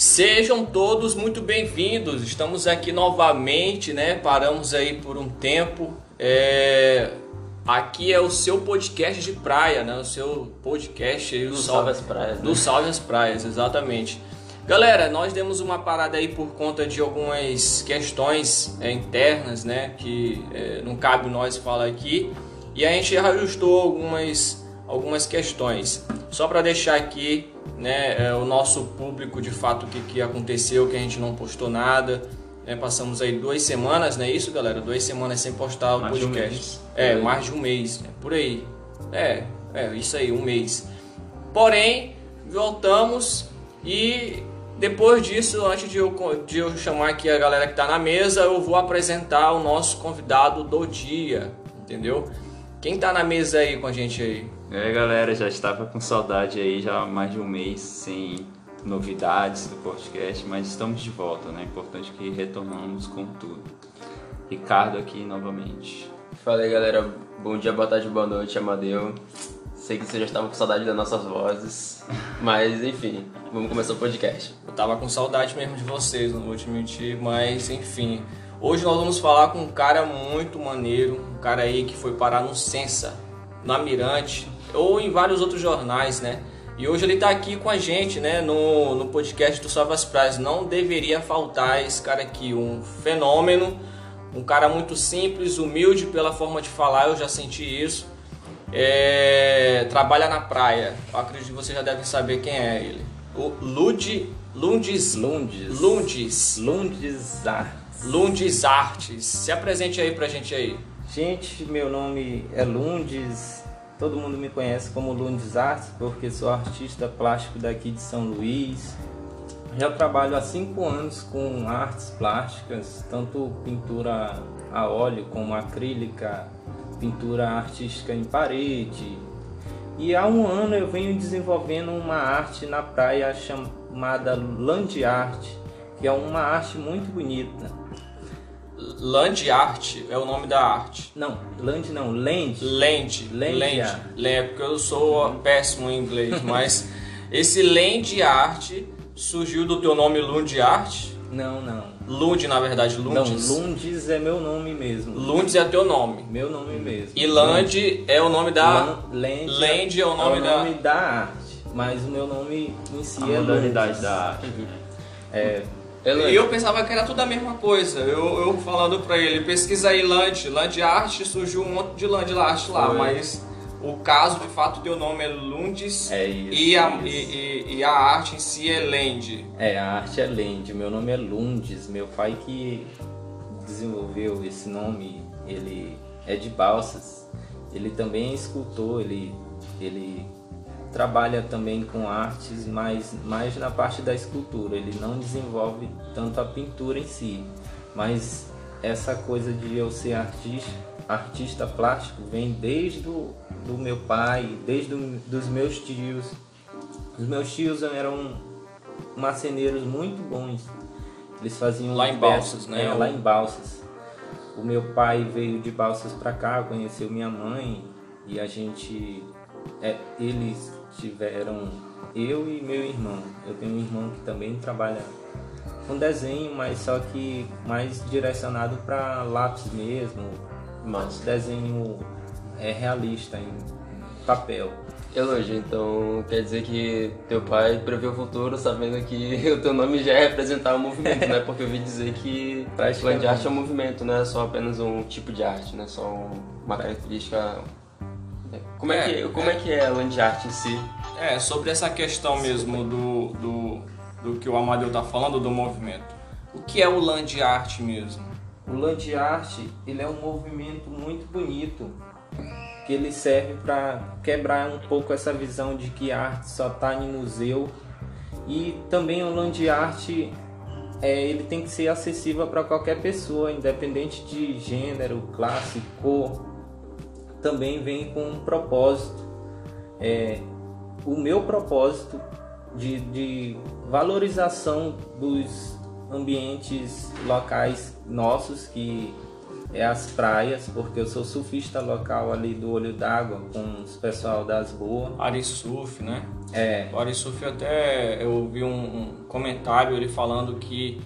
Sejam todos muito bem-vindos. Estamos aqui novamente, né? Paramos aí por um tempo. É... Aqui é o seu podcast de praia, né? O seu podcast aí, Do Salve as Praias, né? Do Salve as Praias, exatamente. Galera, nós demos uma parada aí por conta de algumas questões é, internas, né? Que é, não cabe nós falar aqui. E a gente ajustou algumas, algumas questões. Só para deixar aqui né, é, o nosso público de fato o que, que aconteceu, que a gente não postou nada. né? passamos aí duas semanas, não é isso, galera? Duas semanas sem postar o Mais um podcast. mês. É, aí. mais de um mês, né? por aí. É, é, isso aí, um mês. Porém, voltamos e depois disso, antes de eu, de eu chamar aqui a galera que está na mesa, eu vou apresentar o nosso convidado do dia, entendeu? Quem tá na mesa aí com a gente aí? E aí galera, já estava com saudade aí já há mais de um mês sem novidades do podcast, mas estamos de volta, né? Importante que retornamos com tudo. Ricardo aqui novamente. Fala aí galera, bom dia, boa tarde, boa noite, Amadeu. Sei que vocês já estavam com saudade das nossas vozes, mas enfim, vamos começar o podcast. Eu tava com saudade mesmo de vocês, não vou te mentir, mas enfim. Hoje nós vamos falar com um cara muito maneiro, um cara aí que foi parar no Sensa, na Mirante, ou em vários outros jornais, né? E hoje ele tá aqui com a gente, né, no, no podcast do Salve as Praias. Não deveria faltar esse cara aqui, um fenômeno, um cara muito simples, humilde pela forma de falar, eu já senti isso. É, trabalha na praia. Eu acredito que vocês já devem saber quem é ele. O Lud Lundes Lundes. Lundes Lundes Arts. Lundes Artes. Se apresente aí pra gente aí. Gente, meu nome é Lundes. Todo mundo me conhece como Lundes Artes porque sou artista plástico daqui de São Luís. Já trabalho há cinco anos com artes plásticas, tanto pintura a óleo como acrílica, pintura artística em parede. E há um ano eu venho desenvolvendo uma arte na praia chamada Land Art, que é uma arte muito bonita. Land Art é o nome da arte. Não, Land não, Land. Land, Land Land, é porque eu sou péssimo em inglês, mas esse Land Art surgiu do teu nome Lund Art? Não, não. Lund, na verdade, Lundes. Não, Lundes é meu nome mesmo. Lundes é teu nome. Meu nome mesmo. E Land é o nome da. Lan- Land, Land é o nome da- da arte, mas o meu nome em si A é modalidade Lundes. da arte. É, E eu pensava que era tudo a mesma coisa. Eu, eu falando pra ele, pesquisa aí Land. Land Art surgiu um monte de Land Art lá, Foi. mas o caso de fato teu nome é Lundes é isso. e, a, isso. e, e- e a arte em si é Land. É, a arte é Land. Meu nome é Lundes. Meu pai que desenvolveu esse nome, ele é de Balsas. Ele também é escultor, ele, ele trabalha também com artes, mas mais na parte da escultura. Ele não desenvolve tanto a pintura em si, mas essa coisa de eu ser artista, artista plástico vem desde do, do meu pai, desde do, dos meus tios. Os meus tios eram marceneiros muito bons. Eles faziam Lá em Balsas, né? É, lá em Balsas. O meu pai veio de Balsas para cá, conheceu minha mãe e a gente, é, eles tiveram eu e meu irmão. Eu tenho um irmão que também trabalha com desenho, mas só que mais direcionado para lápis mesmo, Mas, desenho é realista em papel. elogio, então quer dizer que teu pai prevê o futuro sabendo que o teu nome já é representar um movimento, né? Porque eu ouvi dizer que Praticamente. land art é um movimento, não é só apenas um tipo de arte, não é só um- uma característica... Como é, É, que, como é que é a land art em si? É, sobre essa questão mesmo do, do, do que o Amadeu tá falando do movimento. O que é o Land Art mesmo? O Land Art ele é um movimento muito bonito que ele serve para quebrar um pouco essa visão de que a arte só está em museu e também o Land Art é, ele tem que ser acessível para qualquer pessoa, independente de gênero, classe, cor. Também vem com um propósito. É, o meu propósito de, de valorização dos ambientes locais nossos que é as praias, porque eu sou surfista local ali do Olho d'Água com os pessoal das boas. Arisurf, né? É, O Arisurf até eu vi um, um comentário ele falando que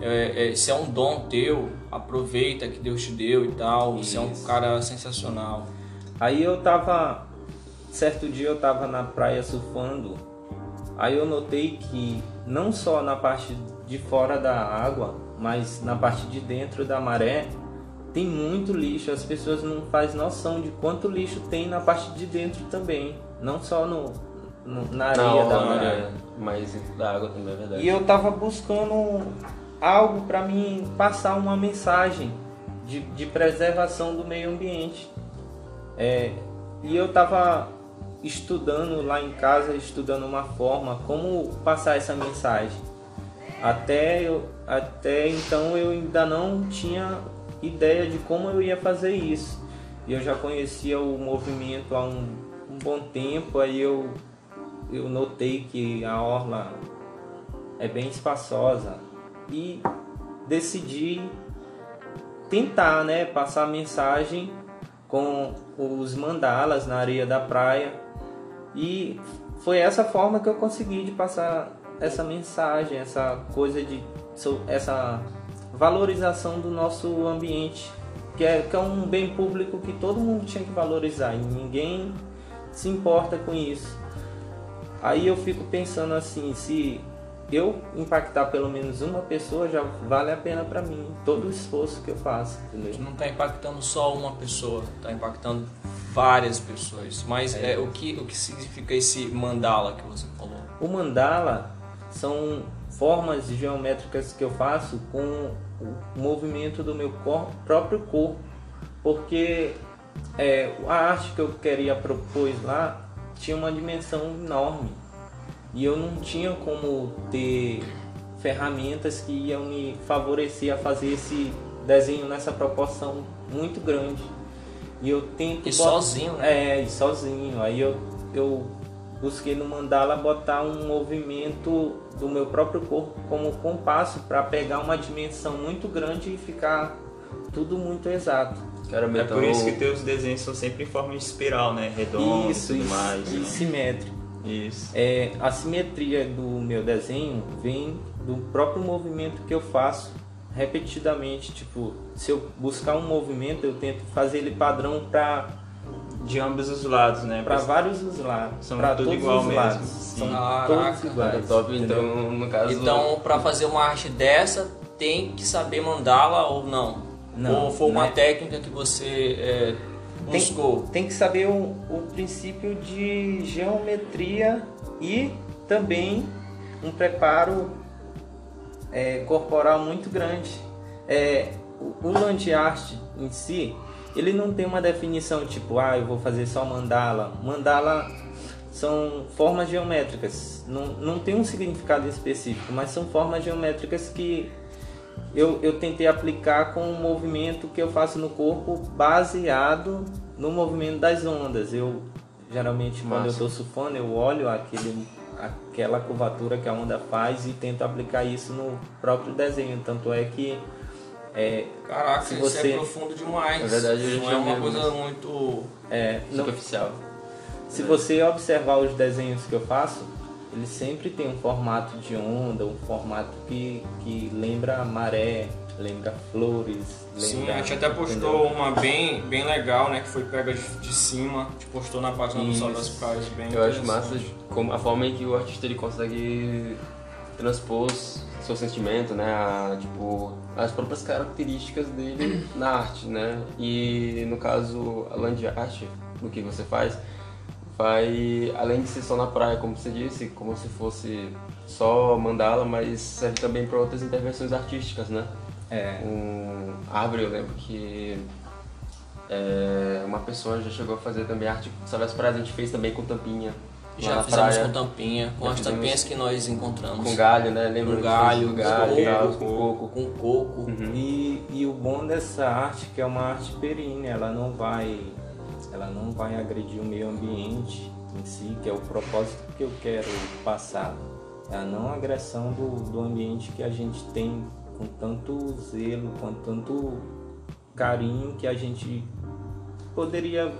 é, é, se é um dom teu, aproveita que Deus te deu e tal. Você é um Isso. cara sensacional. Aí eu tava. Certo dia eu tava na praia surfando. Aí eu notei que não só na parte de fora da água, mas na parte de dentro da maré tem muito lixo. As pessoas não fazem noção de quanto lixo tem na parte de dentro também. Não só no, no- na areia Na da maré. né? Mas da água também é verdade. E eu tava buscando algo para mim passar uma mensagem de, de preservação do meio ambiente. É, e eu tava estudando lá em casa, estudando uma forma como passar essa mensagem. Até, eu, até então eu ainda não tinha ideia de como eu ia fazer isso. E eu já conhecia o movimento há um, um bom tempo, aí eu, eu notei que a orla é bem espaçosa e decidi tentar, né, passar a mensagem com os mandalas na areia da praia e foi essa forma que eu consegui de passar essa mensagem, essa coisa de essa valorização do nosso ambiente, que é, que é um bem público que todo mundo tinha que valorizar e ninguém se importa com isso. Aí eu fico pensando assim, se eu impactar pelo menos uma pessoa já vale a pena para mim, todo o esforço que eu faço, entendeu? não está impactando só uma pessoa, está impactando várias pessoas. Mas é, o, que, o que significa esse mandala que você falou? O mandala são formas geométricas que eu faço com o movimento do meu cor- próprio corpo, porque é, a arte que eu queria propor lá tinha uma dimensão enorme e eu não tinha como ter ferramentas que iam me favorecer a fazer esse desenho nessa proporção muito grande. E eu tento E bot- sozinho, né? É, e sozinho. Aí eu, eu busquei no mandala botar um movimento do meu próprio corpo como compasso para pegar uma dimensão muito grande e ficar tudo muito exato. Caramba, É então, por isso que teus desenhos são sempre em forma de espiral, né? Redondo isso, e tudo isso, mais. e né? simétrico. Isso. É, a simetria do meu desenho vem do próprio movimento que eu faço repetidamente. Tipo, se eu buscar um movimento, eu tento fazer ele padrão para De ambos os lados, né? para vários os lados, São para tudo todos igual os mesmo, lados. sim. São Caraca, todos iguais. top, entendeu? então, no caso... Então, para fazer uma arte dessa, tem que saber mandala ou não? Não, ou foi uma né? técnica que você é, buscou? Tem que saber o, o princípio de geometria e também um preparo é, corporal muito grande. É, o, o land art em si, ele não tem uma definição tipo, ah, eu vou fazer só mandala. Mandala são formas geométricas, não, não tem um significado específico, mas são formas geométricas que eu, eu tentei aplicar com o movimento que eu faço no corpo baseado no movimento das ondas. Eu geralmente quando eu Massa. estou surfando eu olho aquele, aquela curvatura que a onda faz e tento aplicar isso no próprio desenho. Tanto é que é, Caraca, Se isso você- é profundo demais. É verdade, não é uma visto, coisa muito. é, não- Superficial. se você observar os desenhos que eu faço, ele sempre tem um formato de onda, um formato que, que lembra maré, lembra flores. Sim, lembra- a gente até postou uma bem, bem legal, né? Que foi pega de, de cima. A gente postou na página do Sol das Isso. Praias. Bem Eu acho massa como a forma em que o artista ele consegue transpor seu sentimento, né? A, tipo, as próprias características dele na arte, né? E no caso, a land art, do que você faz, vai além de ser só na praia, como você disse, como se fosse só mandala, mas serve também para outras intervenções artísticas, né? É. Um árvore, eu lembro que é, uma pessoa já chegou a fazer também arte, sabe, as praias a gente fez também com tampinha. Já na fizemos praia, com tampinha, com Já as tampinhas que nós encontramos. com galho, né? Lembra Com galho, fez com galho, coco, com coco. com coco. Uhum. E, e o bom dessa arte que é uma arte perene, ela não vai ela não vai agredir o meio ambiente em si, que é o propósito que eu quero passar. É a não agressão do, do ambiente que a gente tem com tanto zelo, com tanto carinho que a gente poderia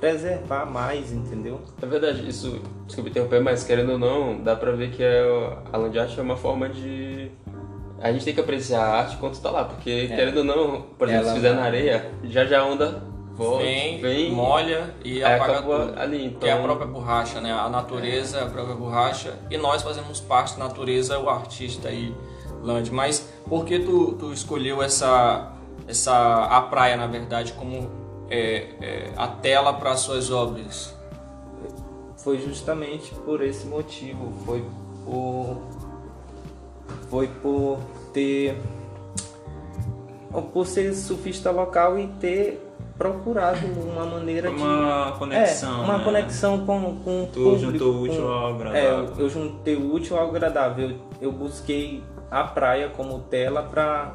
preservar mais, entendeu? É verdade, isso, desculpa interromper, mas querendo ou não, dá pra ver que é, a land art é uma forma de. A gente tem que apreciar a arte quando tá lá, porque querendo ou não, por exemplo, Ela se fizer na areia, já já a onda volta, Vem, vem, molha e aí apaga tudo. ali. Então, Que é a própria borracha, né? A natureza é a própria borracha e nós fazemos parte da natureza, o artista aí, Land. Mas por que tu, tu escolheu essa, essa a praia, na verdade, como é, é, a tela para suas obras? Foi justamente por esse motivo, foi por foi por ter por ser surfista local e ter procurado uma maneira de Uma conexão. É, uma né? conexão com, com o Tu público, juntou o útil com- ao É, agradável. eu, eu juntei o útil ao agradável. Eu, eu busquei a praia como tela para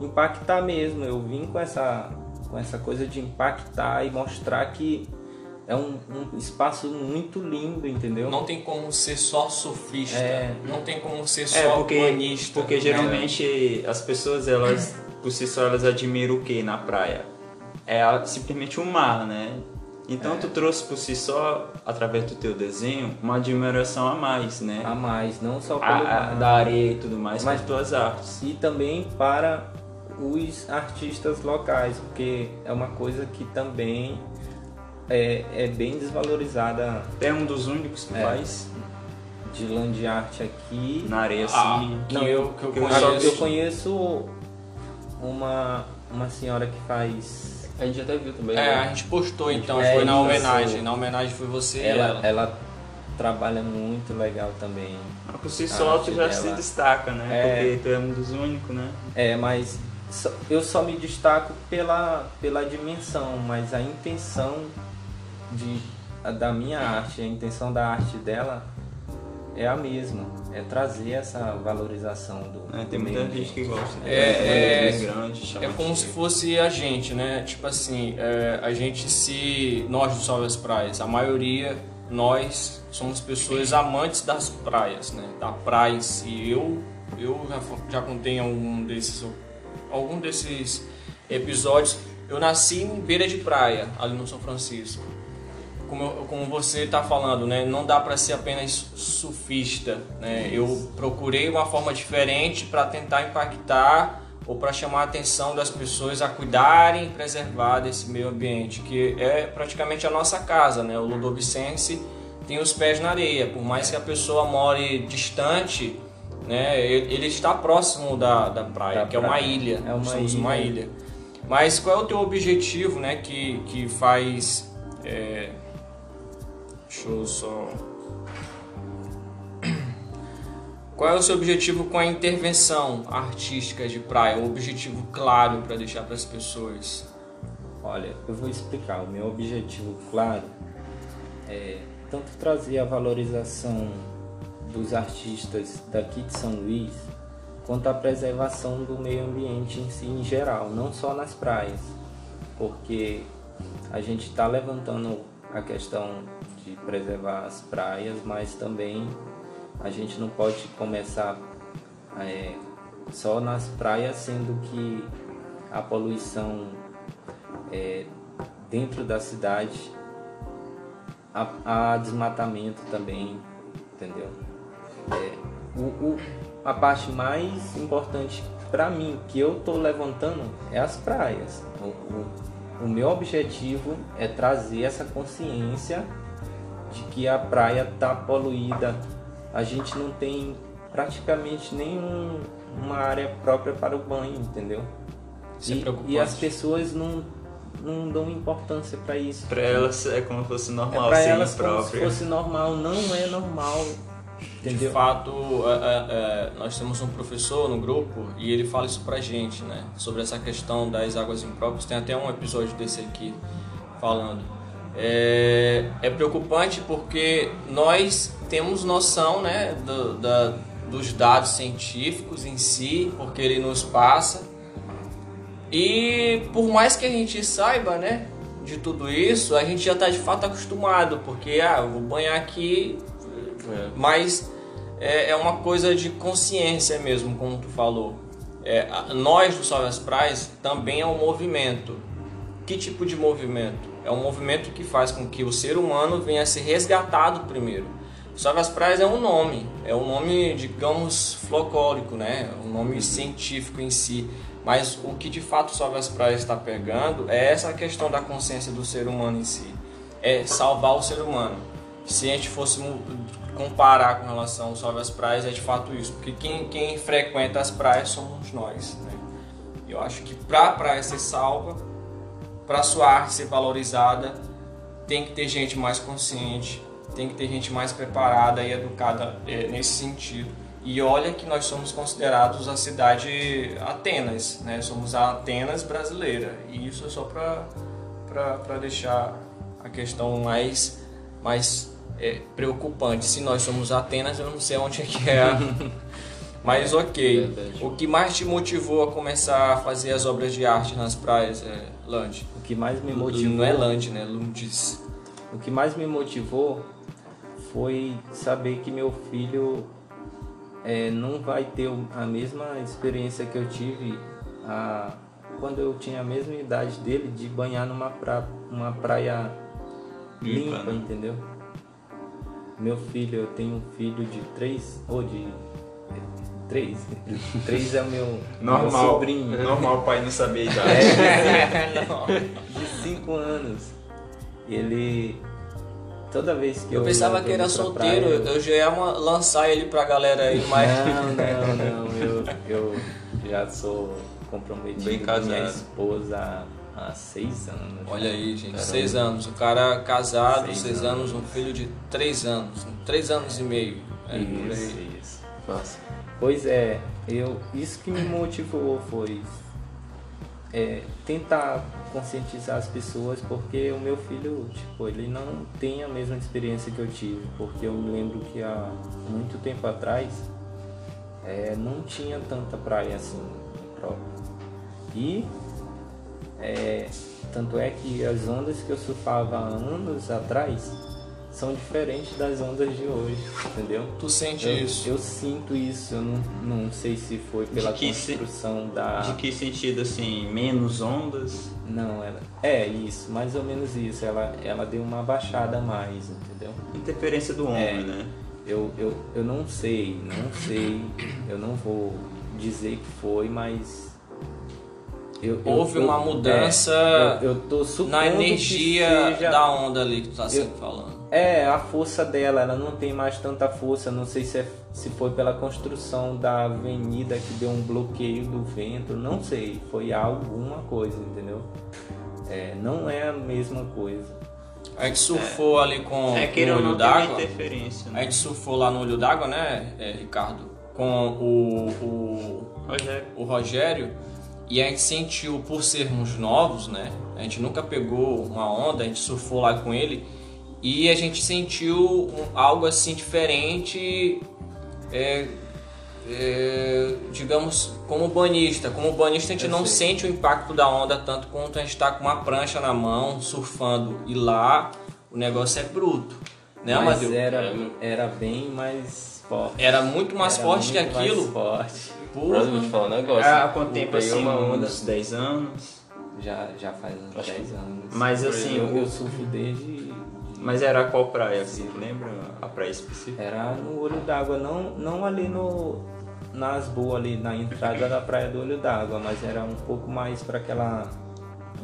impactar mesmo. Eu vim com essa, com essa coisa de impactar e mostrar que é um, um espaço muito lindo, entendeu? Não tem como ser só surfista, É. não tem como ser só É, porque, humanista. porque geralmente as pessoas, elas, por si só, elas admiram o que na praia? É simplesmente o mar, né? Então É. tu trouxe por si só, através do teu desenho, uma admiração a mais, né? A mais, não só pelo A- da areia e tudo mais, Mas- tuas artes. e também para os artistas locais, porque é uma coisa que também é, é bem desvalorizada É um dos únicos que É. faz de land art aqui. na areia Ah, que Não, eu, que eu que eu conheço. Eu conheço uma, uma senhora que faz. A gente até viu também. É, né? a gente postou então, É foi na homenagem. Na homenagem foi você e Ela, ela. ela trabalha muito legal também. Mas Por si A só tu já dela. se destaca, né? É. Porque tu é um dos únicos, né? É, mas só- eu só me destaco pela, pela dimensão, mas a intenção de, a- da minha arte, a intenção da arte dela é a mesma. É trazer essa valorização do. É, tem do muita meio gente que gosta. né? É, bem é- grande, É como se fosse a gente, né? Tipo assim, é, a gente se. Nós do Salve as Praias, a maioria, nós somos pessoas amantes das praias, né? Da praia em si. Eu, eu já, já contei algum desses, algum desses episódios. Eu nasci em beira de praia, ali no São Francisco. Como, como você está falando, né? Não dá para ser apenas surfista, né? Eu procurei uma forma diferente para tentar impactar ou para chamar a atenção das pessoas a cuidarem e preservar desse meio ambiente, que é praticamente a nossa casa, né? O Ludovicense tem os pés na areia, por mais que a pessoa more distante, né? Ele está próximo da, da praia, Da que é uma praia. ilha. É uma Somos ilha. uma ilha. Mas qual é o teu objetivo, né? Que, que faz. é, Eu só. Qual é o seu objetivo com a intervenção artística de praia? Um objetivo claro para deixar para as pessoas. Olha, eu vou explicar. O meu objetivo, claro, é tanto trazer a valorização dos artistas daqui de São Luís, quanto a preservação do meio ambiente em si em geral, não só nas praias, porque a gente está levantando a questão de preservar as praias, mas também a gente não pode começar é, só nas praias, sendo que a poluição é, dentro da cidade há, há desmatamento também, entendeu? É, o, o- a parte mais importante para mim que eu tô levantando é as praias. O, o- meu objetivo é trazer essa consciência de que a praia tá poluída. A gente não tem praticamente nenhuma área própria para o banho, entendeu? É e, e as pessoas não, não dão importância para isso. Pra elas é como se fosse é normal, para ser elas como se fosse normal, não é normal. De Entendeu? fato, é, é, é, nós temos um professor no grupo e ele fala isso pra gente, né? Sobre essa questão das águas impróprias. Tem até um episódio desse aqui falando. É, é preocupante porque nós temos noção, né, do- da- dos dados científicos em si, porque ele nos passa. E por mais que a gente saiba, né, de tudo isso, a gente já está de fato acostumado, porque ah, eu vou banhar aqui, É. mas é, é uma coisa de consciência mesmo, como tu falou. é, nós do Salve as Praias também é um movimento. Que tipo de movimento? É um movimento que faz com que o ser humano venha a ser resgatado primeiro. Salve as Praias é um nome, é um nome, digamos, folclórico, né? Um nome científico em si. Mas o que de fato Salve as Praias está pegando é essa questão da consciência do ser humano em si. É salvar o ser humano. Se a gente fosse comparar com relação Salve as Praias, é de fato isso. Porque quem, quem frequenta as praias somos nós, né? Eu acho que para a praia ser salva, para sua arte ser valorizada, tem que ter gente mais consciente, tem que ter gente mais preparada e educada eh, nesse sentido. E olha que nós somos considerados a cidade Atenas, né? Somos a Atenas brasileira. E isso é só para deixar a questão mais, mais eh, preocupante. Se nós somos Atenas, eu não sei onde é que é. a- Mas ok. Verdade. O que mais te motivou a começar a fazer as obras de arte nas praias, é, Land? O que mais me motivou Não é Land, né? Lundes. O que mais me motivou foi saber que meu filho é, não vai ter a mesma experiência que eu tive a, quando eu tinha a mesma idade dele de banhar numa pra, uma praia Limpa, limpa, né? entendeu? Meu filho, eu tenho um filho de três, ou de três, três é o meu, meu sobrinho. Normal o pai não saber a idade. É, de 5 anos. Ele. Toda vez que eu. Eu pensava eu que era solteiro, praia, eu já ia lançar ele pra galera aí, mas. Não, não, não. Eu, eu já sou comprometido Bem com minha casado. esposa há, seis anos. Olha aí, gente, seis anos. O cara casado, Seis seis, anos. um filho de três anos. Três anos e meio. É, Isso, aí. isso. Massa. Pois é, eu, isso que me motivou foi é, tentar conscientizar as pessoas, porque o meu filho, tipo, ele não tem a mesma experiência que eu tive, porque eu me lembro que há muito tempo atrás é, não tinha tanta praia assim própria. E é, tanto é que as ondas que eu surfava há anos atrás são diferentes das ondas de hoje, entendeu? Tu sente Eu, isso? eu sinto isso, eu não, não sei se foi pela que se- construção da. De que sentido, assim, menos ondas? Não, ela. É isso, mais ou menos isso. Ela, ela deu uma baixada a mais, entendeu? Interferência do homem, É. né? Eu, eu, eu não sei, não sei, eu não vou dizer que foi, mas. Eu, Houve eu- uma mudança é, eu, eu tô supondo Na energia seja- da onda ali que tu tá sempre falando. É, a força dela, ela não tem mais tanta força. Não sei se, é- se foi pela construção da avenida que deu um bloqueio do vento. Não sei, foi alguma coisa, entendeu? É, não é a mesma coisa. A gente surfou ali com, É o olho d'água. interferência, A né? gente surfou lá no olho d'água, né, é, Ricardo? Com o, o, Rogério. o Rogério. E a gente sentiu, por sermos novos, né? A gente nunca pegou uma onda, a gente surfou lá com ele. E a gente sentiu algo assim diferente, é, é, digamos, como banista. Como banista, a gente Eu não sei. sente o impacto da onda tanto quanto a gente está com uma prancha na mão, surfando. E lá o negócio é bruto, né, Mas Amadeu? era, era bem mais forte. Era muito mais Era forte que muito mais aquilo. forte. Porra. Mas eu vou te falar um negócio. Há quanto tempo, assim, uma onda. uns 10 anos? Já, já faz uns Acho 10 anos. Mas assim, eu, o- surfo desde. Mas era qual praia, assim? Lembra a praia específica? Era no olho d'água, não, não ali no nas boas ali na entrada da praia do olho d'água, mas era um pouco mais para aquela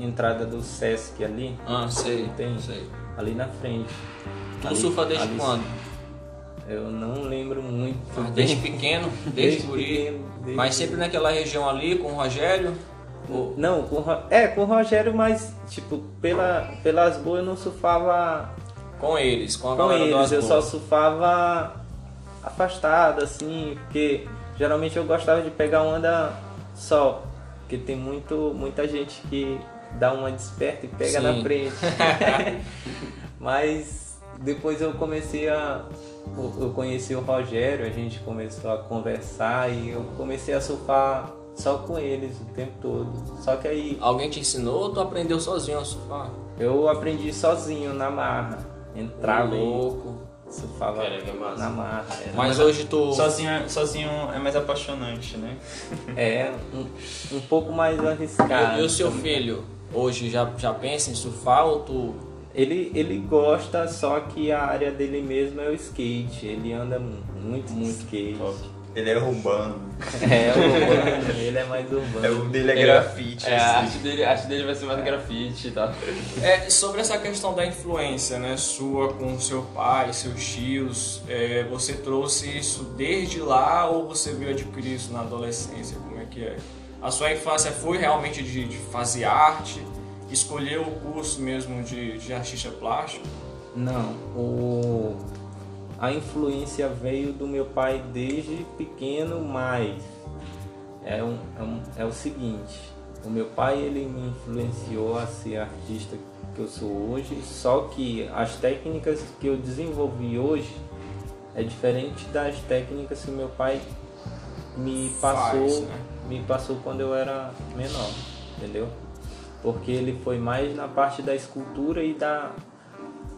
entrada do Sesc ali, Ah, sei, Tem. sei. ali na frente. Tu Ali- surfa desde ali- quando? Eu não lembro muito. Ah, desde pequeno, desde, guri. pequeno, desde- Mas sempre naquela região ali com o Rogério. Ou- Não, com, é, com o Rogério, mas tipo, pela, pelas boas eu não surfava Com eles, com a com galera eles, eu só surfava afastado, assim, porque geralmente eu gostava de pegar onda só, porque tem muito, muita gente que dá uma desperta e pega Sim. na frente. Mas depois eu comecei a. eu- conheci o Rogério, a gente começou a conversar e eu comecei a surfar só com eles o tempo todo. Só que aí Alguém te ensinou ou tu aprendeu sozinho a surfar? eu aprendi sozinho na marra. Entrava Ô, e louco. surfava é na mata. Era- Mas hoje tu. Sozinho, é- sozinho é mais apaixonante, né? É um, um pouco mais arriscado. E, e o seu também. filho hoje já, já pensa em surfar ou tu. Ele, ele gosta, só que a área dele mesmo é o skate. Ele anda muito, muito skate. Ele é urbano. É, urbano, ele é mais urbano. É, o dele é grafite. É, a assim. arte dele, a arte dele vai ser mais grafite e tal. É, sobre essa questão da influência, né, sua com seu pai, seus tios, é, você trouxe isso desde lá ou você veio adquirir isso na adolescência? Como é que é? A sua infância foi realmente de, de fazer arte, escolher o curso mesmo de, de artista plástico? Não, o... a influência veio do meu pai desde pequeno, mas é, um, é, um- é o seguinte, o meu pai ele me influenciou a ser artista que eu sou hoje, só que as técnicas que eu desenvolvi hoje é diferente das técnicas que o meu pai me passou, Faz, né? me passou quando eu era menor, entendeu? Porque ele foi mais na parte da escultura e da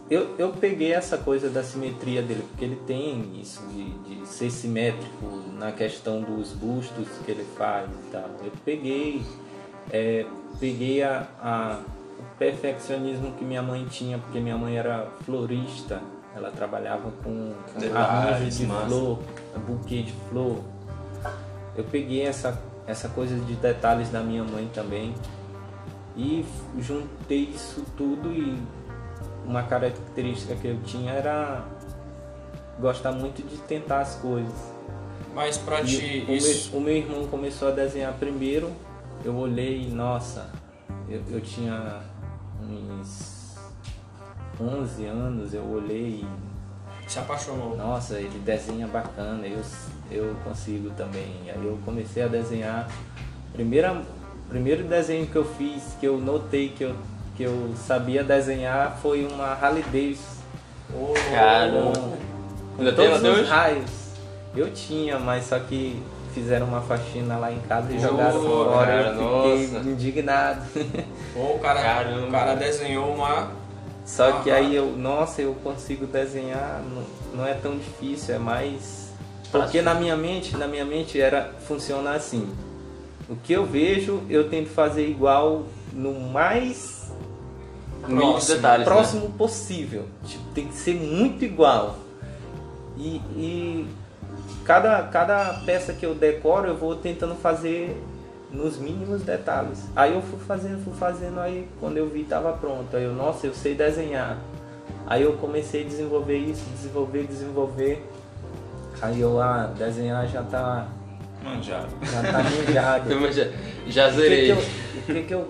eu, eu peguei essa coisa da simetria dele, porque ele tem isso de, de ser simétrico na questão dos bustos que ele faz e tal. Eu peguei, é, peguei a, a- o perfeccionismo que minha mãe tinha, porque minha mãe era florista, ela trabalhava com arranjo de massa. flor, buquê de flor. Eu peguei essa, essa coisa de detalhes da minha mãe também e juntei isso tudo e uma característica que eu tinha era gostar muito de tentar as coisas. Mas pra E ti, o, isso. meu, o meu irmão começou a desenhar primeiro, eu olhei nossa, eu, eu tinha uns 11 anos, eu olhei e Se apaixonou. nossa, ele desenha bacana, eu, eu consigo também. Aí eu comecei a desenhar. Primeira, primeiro desenho que eu fiz, que eu notei que eu, que eu sabia desenhar, foi uma Harley Davidson. Caramba. Com Ainda tem todos os hoje? raios. Eu tinha, mas só que fizeram uma faxina lá em casa e Oh, jogaram fora. cara, eu fiquei nossa. indignado. Pô, o cara, Caramba. o cara desenhou uma. Só que Ah. aí eu, nossa, eu consigo desenhar, não, não é tão difícil, é mais. Porque na minha mente, na minha mente era funciona assim. O que eu vejo, eu tento fazer igual no mais Próximo, detalhes, né? próximo possível. Tipo, tem que ser muito igual. E, e cada, cada peça que eu decoro, eu vou tentando fazer nos mínimos detalhes. Aí eu fui fazendo, fui fazendo, aí quando eu vi tava pronto. Aí eu, nossa, eu sei desenhar. Aí eu comecei a desenvolver isso, desenvolver, desenvolver. Aí eu, ah, desenhar já tá, Manjado. já tá manjado. Já, já O que zerei. que eu, o que que eu,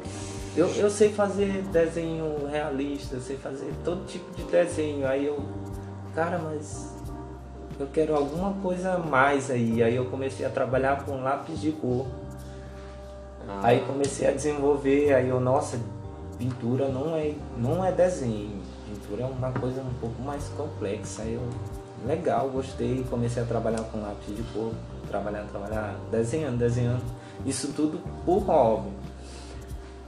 eu, eu sei fazer desenho realista, eu sei fazer todo tipo de desenho. Aí eu, cara, mas eu quero alguma coisa a mais aí. Aí eu comecei a trabalhar com lápis de cor. Ah, Aí comecei a desenvolver, aí eu, nossa, pintura não é, não é desenho. Pintura é uma coisa um pouco mais complexa. Aí eu, legal, gostei, comecei a trabalhar com lápis de cor, trabalhar, trabalhar, desenhando, desenhando. Isso tudo por hobby.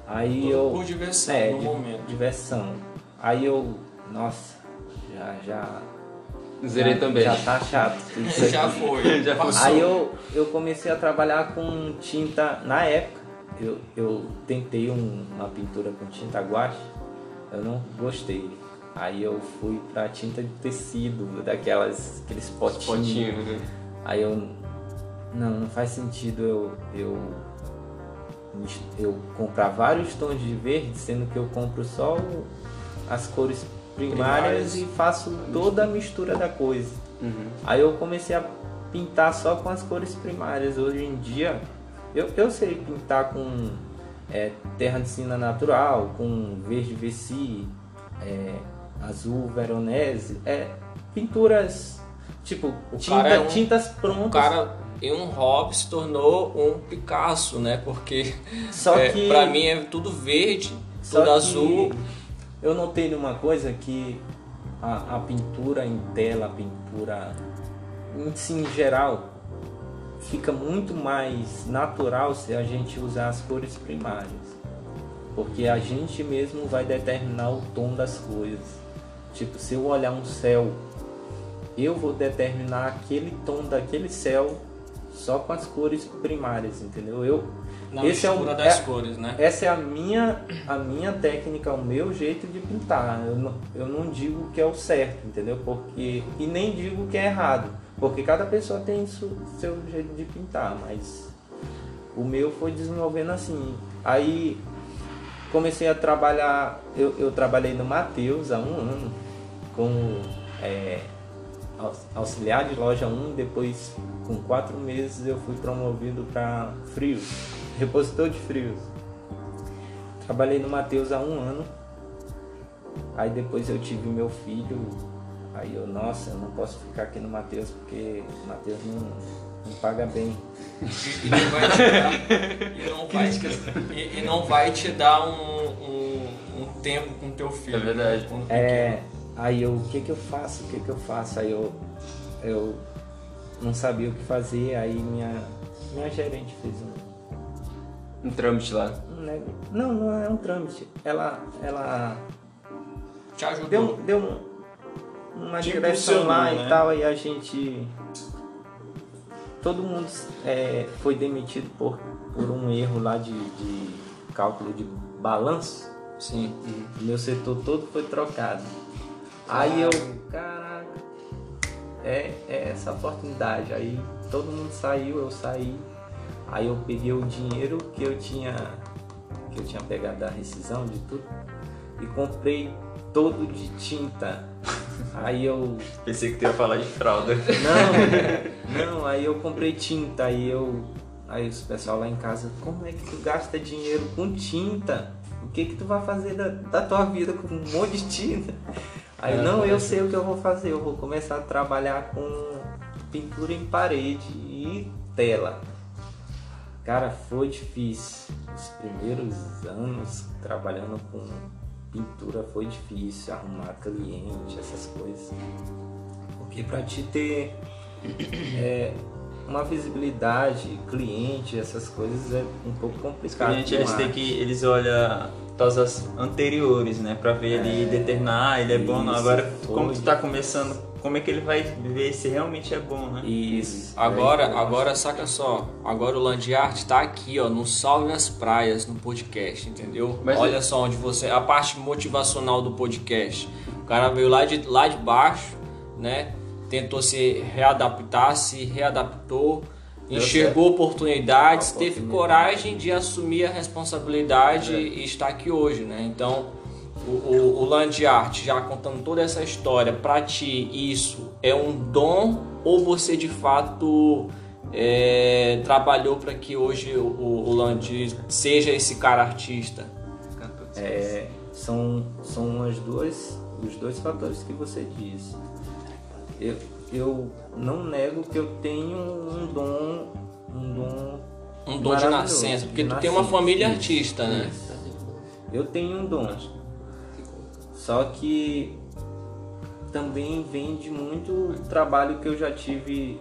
Aí Tudo eu. por diversão é, no di- momento. Diversão. Aí eu, nossa, já, já. Zerei já, também. Já tá chato. Isso aqui. Já foi. Já foi. passou. Aí eu, eu comecei a trabalhar com tinta, na época, eu, eu tentei um- uma pintura com tinta guache, eu não gostei. Aí eu fui pra tinta de tecido, daquelas, aqueles potinhos. Potinho, né? Aí eu, não, não faz sentido eu, eu, eu comprar vários tons de verde, sendo que eu compro só as cores primárias, Primárias. e faço toda a mistura da coisa. Uhum. Aí eu comecei a pintar só com as cores primárias. Hoje em dia, eu, eu sei pintar com é, terra de cina natural, com verde veci, é, azul veronese, é, pinturas tipo tinta- é um- tintas prontas. cara em um hobby se tornou um Picasso, né? Porque só é, que pra mim é tudo verde, só tudo azul. Eu notei numa coisa que a, a pintura em tela, a pintura em si em geral, fica muito mais natural se a gente usar as cores primárias. Porque a gente mesmo vai determinar o tom das coisas. Tipo, se eu olhar um céu eu vou determinar aquele tom daquele céu só com as cores primárias, entendeu? Eu Na esse é o- das é- cores, né? essa é a minha, a minha técnica, o meu jeito de pintar. Eu não, eu não digo que é o certo, entendeu? Porque e nem digo que é errado, porque cada pessoa tem su- seu jeito de pintar, mas o meu foi desenvolvendo assim. Aí comecei a trabalhar, eu, eu trabalhei no Mateus há um ano como é, auxiliar de loja 1, depois com quatro meses eu fui promovido para frios, repositor de frios. Trabalhei no Mateus há um ano, aí depois eu tive meu filho, aí eu, nossa, eu não posso ficar aqui no Mateus porque o Mateus não, não paga bem. E não vai te dar, e não vai, e, e não vai te dar um, um, um tempo com teu filho. É verdade. né? É, aí eu, o que que eu faço? O que que eu faço? Aí eu, eu não sabia o que fazer, aí minha, minha gerente fez um, Um trâmite lá. Não, não é um trâmite. Ela, ela. Te ajudou. deu, deu um- uma Te direção lá né? e tal, e a gente. Todo mundo é, foi demitido por, por um erro lá de, de cálculo de balanço. Sim. O meu setor todo foi trocado. Aí eu, caraca, é, é essa oportunidade. Aí todo mundo saiu, eu saí. Aí eu peguei o dinheiro que eu tinha que eu tinha pegado da rescisão de tudo e comprei todo de tinta. Aí eu Pensei que tu ia falar de fralda. não, não, aí eu comprei tinta, aí eu. Aí os pessoal lá em casa, como é que tu gasta dinheiro com tinta? O que que tu vai fazer da, da tua vida com um monte de tinta? Aí eu, não, eu sei o que eu vou fazer, eu vou começar a trabalhar com pintura em parede e tela. Cara, foi difícil. Os primeiros anos trabalhando com pintura foi difícil, arrumar cliente, essas coisas. Porque pra te ter é, uma visibilidade, cliente, essas coisas é um pouco complicado. clientes com eles têm que eles olham todas as anteriores, né, Pra ver ali determinar, ah, ele é bom, não. Isso, Agora foi. como tu tá começando, como é que ele vai ver se realmente é bom, né? Isso. Agora, Aí, agora saca só. Agora o Land Art tá aqui, ó, no Salve as Praias, no podcast, entendeu? Mas Olha é- só onde você. A parte motivacional do podcast. O cara veio lá de, lá de baixo, né? Tentou se readaptar, se readaptou, enxergou oportunidades, teve coragem de assumir a responsabilidade e está aqui hoje, né? Então, o, o, o Land Art, já contando toda essa história, pra ti isso é um dom ou você de fato é, trabalhou para que hoje o, o, o Land seja esse cara artista? É, são são as duas, os dois fatores que você disse. Eu, eu não nego que eu tenho um dom, um dom Um dom de nascença, porque de tu tem uma nascença, família isso, artista, né? isso. Eu tenho um dom. Só que também vem de muito trabalho que eu já tive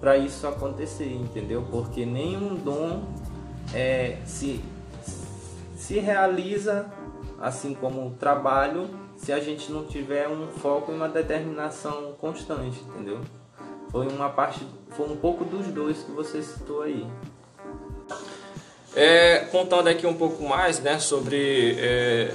para isso acontecer, entendeu? Porque nenhum dom é, se, se realiza assim como o trabalho se a gente não tiver um foco e uma determinação constante, entendeu? Foi uma parte, foi um pouco dos dois que você citou aí. É, contando aqui um pouco mais né, sobre é,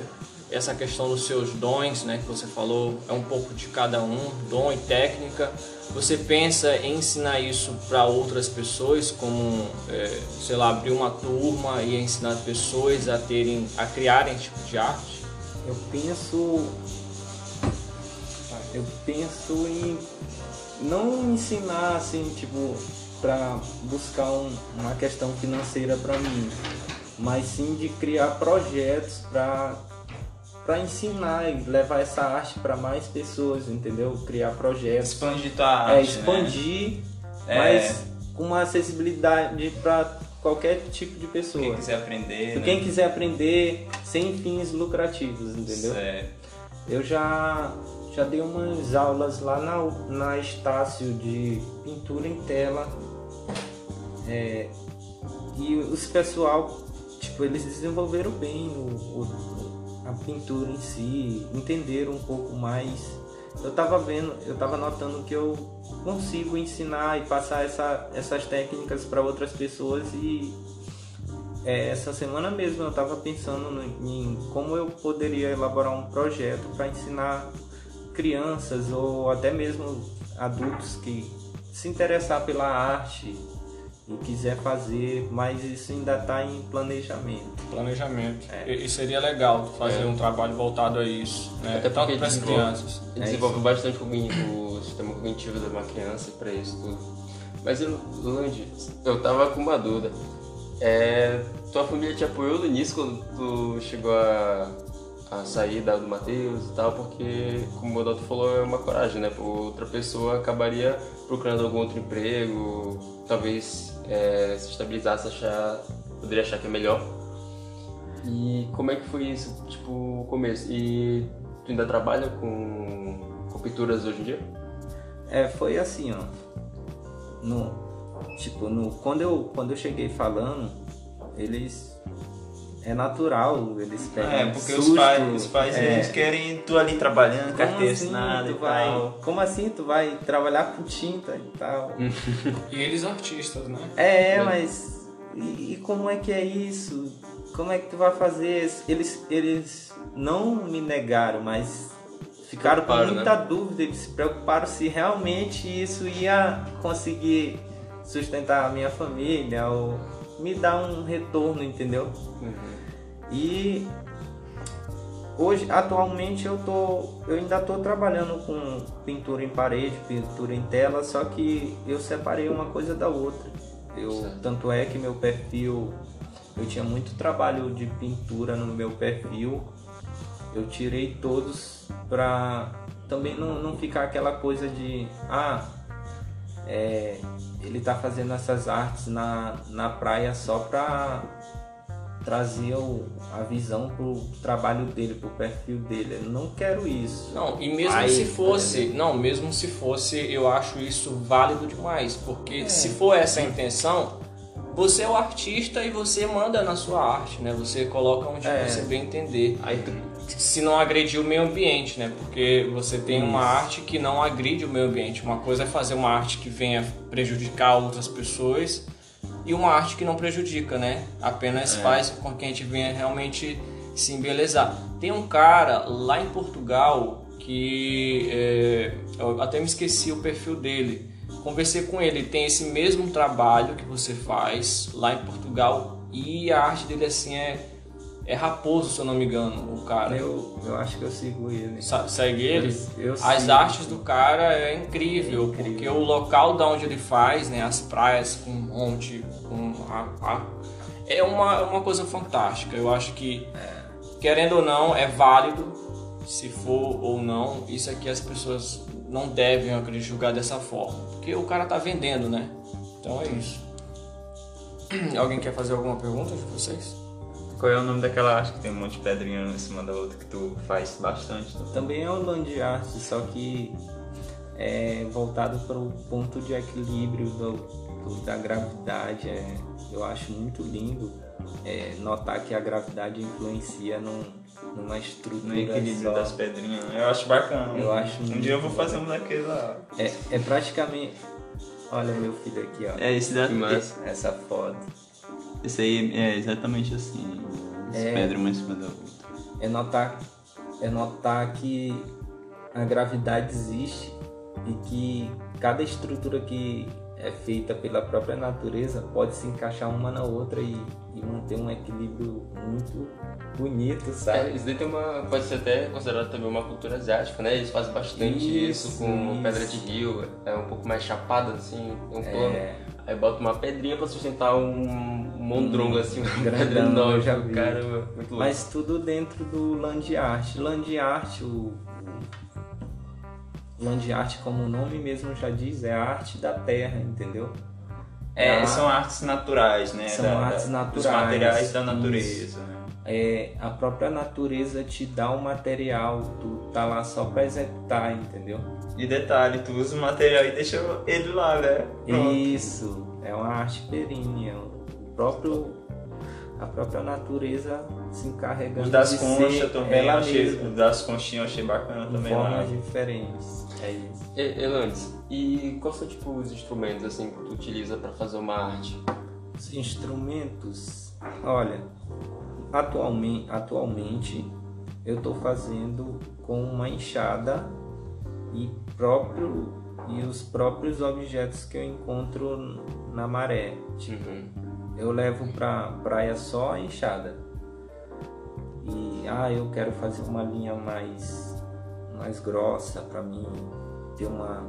essa questão dos seus dons, né, que você falou, é um pouco de cada um, dom e técnica. Você pensa em ensinar isso para outras pessoas, como, é, sei lá, abrir uma turma e ensinar pessoas a terem, a criarem esse tipo de arte? Eu penso. Eu penso em não ensinar assim, tipo, pra buscar um- uma questão financeira pra mim, mas sim de criar projetos pra para ensinar e levar essa arte pra mais pessoas, entendeu? Criar projetos, Expandir tua arte, é né? expandir, É. mas com uma acessibilidade pra qualquer tipo de pessoa. Quem quiser aprender, né? quem quiser aprender sem fins lucrativos, entendeu? Certo. Eu já, já dei umas aulas lá na, na Estácio de pintura em tela. É, e os pessoal, tipo, eles desenvolveram bem o, o- a pintura em si, entenderam um pouco mais. eu tava vendo, eu tava notando que eu consigo ensinar e passar essa, essas técnicas para outras pessoas e é, essa semana mesmo eu estava pensando no, em como eu poderia elaborar um projeto para ensinar crianças ou até mesmo adultos que se interessar pela arte e quiser fazer, mas isso ainda está em planejamento. Planejamento. É. E, e, seria legal fazer é. um trabalho voltado a isso, né? Até tanto para as crianças. Ele desenvolve é bastante o sistema cognitivo de uma criança para isso tudo. Mas, Lange, eu tava com uma dúvida. É, tua família te apoiou no início quando tu chegou a, a sair da do Matheus e tal, porque, como o Doto falou, é uma coragem, né? Outra pessoa acabaria procurando algum outro emprego, talvez é, se estabilizasse, achar, poderia achar que é melhor. E como é que foi isso, tipo, o começo? E tu ainda trabalha com, com pinturas hoje em dia? É, foi assim, ó. No, Tipo, no, quando, eu, quando eu cheguei falando, eles. É natural, eles pegam. É, porque susto, os pais, os pais é, eles querem tu ali trabalhando, carteira assim, assinada e vai, tal. Como assim tu vai trabalhar com tinta e tal? e eles artistas, né? É, é. mas. E, e, como é que é isso? Como é que tu vai fazer? Eles, eles não me negaram, mas ficaram com muita né? dúvida, eles se preocuparam se realmente isso ia conseguir sustentar a minha família ou me dar um retorno, entendeu? Uhum. E hoje, atualmente, eu tô, eu ainda estou trabalhando com pintura em parede, pintura em tela, só que eu separei uma coisa da outra. Eu, tanto é que meu perfil, eu tinha muito trabalho de pintura no meu perfil. Eu tirei todos para também não, não ficar aquela coisa de ah é, ele está fazendo essas artes na, na praia só para trazer o, a visão pro trabalho dele, pro perfil dele. Eu não quero isso. Não, e mesmo Aí, se fosse, não, mesmo se fosse, eu acho isso válido demais, porque é. se for essa a intenção, você é o artista e você manda na sua arte, né? Você coloca onde é. você bem entender. Aí tu se não agredir o meio ambiente, né? Porque você tem uma arte que não agride o meio ambiente. Uma coisa é fazer uma arte que venha prejudicar outras pessoas e uma arte que não prejudica, né? Apenas é. faz com que a gente venha realmente se embelezar. Tem um cara lá em Portugal que é, eu até me esqueci o perfil dele. Conversei com ele, tem esse mesmo trabalho que você faz lá em Portugal e a arte dele assim é é Raposo, se eu não me engano, o cara. Eu, eu acho que eu sigo ele. Sa segue ele? Eu, eu as sigo. artes do cara é incrível, é incrível, porque o local da onde ele faz, né, as praias com um monte, com a, a, é uma, uma coisa fantástica. Eu acho que, é. querendo ou não, é válido, se for ou não, isso aqui as pessoas não devem, eu acredito, julgar dessa forma. Porque o cara tá vendendo, né? Então é isso. Alguém quer fazer alguma pergunta de vocês? Qual é o nome daquela arte que tem um monte de pedrinha em cima da outra que tu faz bastante? Também, também é o land art, só que é voltado para o ponto de equilíbrio do, do, da gravidade. É, eu acho muito lindo é, notar que a gravidade influencia num, numa estrutura. No equilíbrio só. das pedrinhas. Né? Eu acho bacana. Eu acho um dia eu vou fazer um daquele lá. É, é praticamente. Olha meu filho aqui, ó. É esse daqui. Essa foto. Esse aí é exatamente assim. É, pedra uma em cima da outra. É notar, é notar que a gravidade existe e que cada estrutura que é feita pela própria natureza pode se encaixar uma na outra e, e manter um equilíbrio muito bonito, sabe? É, isso daí tem uma, pode ser até considerado também uma cultura asiática, né? Eles fazem bastante isso, isso com isso. pedra de rio, é um pouco mais chapada assim, um plano. É. Aí bota uma pedrinha pra sustentar um mondrongo assim, uma pedra enorme, já vi. Caramba, muito louco. Mas tudo dentro do land art. Land art, o land art, como o nome mesmo já diz, é a arte da terra, entendeu? É, são artes naturais, né? São da, artes naturais. Os materiais da natureza, né? É, a própria natureza te dá o material, tu tá lá só pra executar, entendeu? E detalhe, tu usa o material e deixa ele lá, né? Pronto. Isso, é uma arte perene, é o próprio a própria natureza se encarregando Os das de conchas também, ela achei, mesma, das conchinhas eu achei bacana também lá. formas diferentes. É isso. E- Elandes, e quais são tipo os instrumentos assim que tu utiliza pra fazer uma arte? Os instrumentos, olha, atualmente, atualmente eu estou fazendo com uma enxada e próprio e os próprios objetos que eu encontro na maré. Tipo, Uhum. eu levo pra praia só a enxada. E ah, eu quero fazer uma linha mais mais grossa para mim ter uma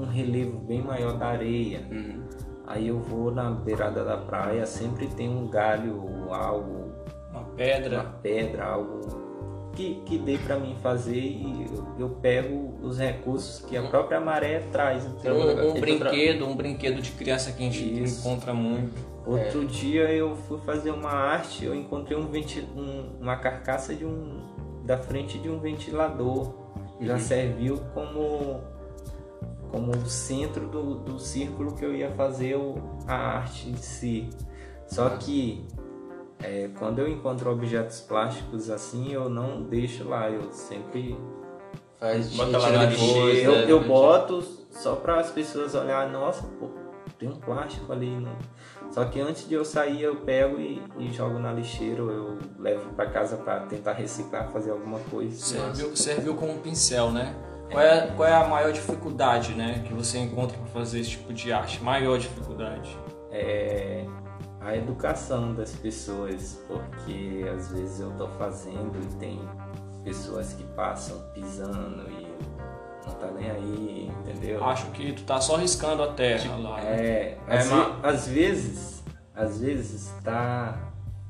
um relevo bem maior da areia. Uhum. Aí eu vou na beirada da praia, sempre tem um galho ou algo, Uma uma pedra. pedra, algo que, que dê para mim fazer e eu, eu pego os recursos que a própria maré traz. entendeu? Um, um Então, brinquedo, um brinquedo de criança que a gente Isso. encontra muito. Outro dia eu fui fazer uma arte, eu encontrei um venti um- uma carcaça de um da frente de um ventilador. Já Uhum. serviu como como o centro do, do círculo que eu ia fazer o- a arte em si. Só que é, quando eu encontro objetos plásticos assim, eu não deixo lá, eu sempre Faz Bota lá na depois, lixeira, eu, né, eu boto só para as pessoas olhar, nossa, pô, tem um plástico ali. No... Só que antes de eu sair, eu pego e, e jogo na lixeira, ou eu levo para casa para tentar reciclar, fazer alguma coisa. Serviu, serviu como um pincel, né? Qual é, qual é a maior dificuldade, né, que você encontra para fazer esse tipo de arte? Maior dificuldade. É a educação das pessoas, porque às vezes eu tô fazendo e tem pessoas que passam pisando não tá nem aí, entendeu? Acho que tu tá só riscando a terra lá. né? É, É, às, ma- ve- às vezes, às vezes tá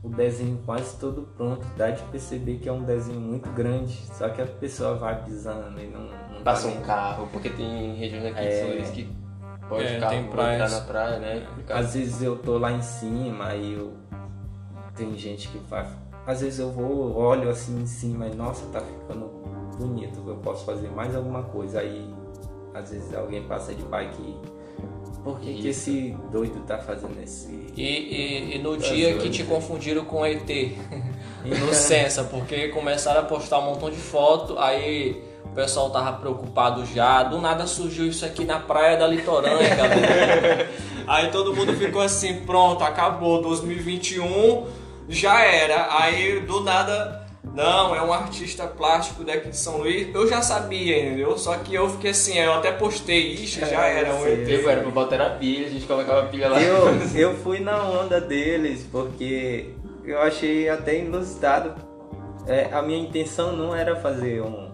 o desenho quase todo pronto, dá de perceber que é um desenho muito grande, só que a pessoa vai pisando e não, não tá Passa um nem- carro, porque tem regiões aqui de É. São Luís que pode É, carro tem entrar praias. na praia, né? Às vezes eu tô lá em cima aí eu tem gente que faz. Às vezes eu vou, olho assim em cima e nossa, tá ficando bonito, eu posso fazer mais alguma coisa. Aí às vezes alguém passa de bike por que, que esse doido tá fazendo esse. E, e- e no Tá dia zoando, que te né? confundiram com ET, no Sensa, porque começaram a postar um montão de foto, aí o pessoal tava preocupado já, do nada surgiu isso aqui na praia da Litorânea, galera. aí todo mundo ficou assim, pronto, acabou, 2021 já era. Aí do nada, não, é um artista plástico daqui de São Luís. Eu já sabia, entendeu? Só que eu fiquei assim, eu até postei, ixi, já É, era um. ET. Eu era pra botar na pilha, a gente colocava a pilha lá. Eu, eu fui na onda deles porque eu achei até inusitado. É, a minha intenção não era fazer um,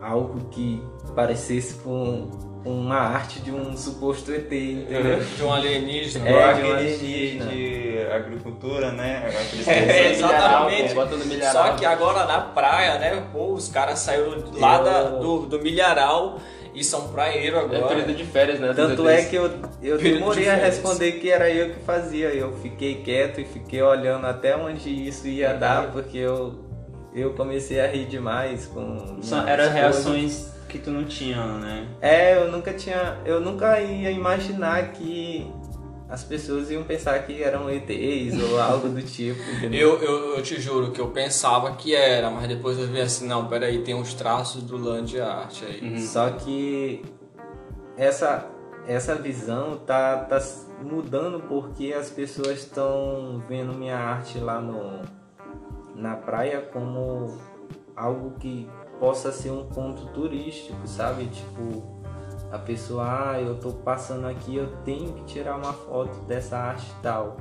algo que parecesse com uma arte de um suposto ET, entendeu? De um alienígena. É, de uma aqueles de, alienígena. de agricultura, né? É, exatamente. Milharal. Só que agora na praia, né? Pô, os caras saíram lá Eu- da- do, do milharal e são praeiros É agora. período de férias, né? Tanto é que eu, eu Período demorei de a responder que era eu que fazia. Eu fiquei quieto e fiquei olhando até onde isso ia dar, porque eu, eu comecei a rir demais com. Eram coisas. reações que tu não tinha, né? É, eu nunca tinha. Eu nunca ia imaginar que as pessoas iam pensar que eram ETs ou algo do tipo? Eu, eu, eu te juro que eu pensava que era, mas depois eu vi assim, não, peraí, tem uns traços do Land Art aí. Uhum. Só que essa, essa visão tá, tá mudando porque as pessoas estão vendo minha arte lá no, na praia como algo que possa ser um ponto turístico, sabe? Tipo, a pessoa, ah, eu tô passando aqui, eu tenho que tirar uma foto dessa arte tal.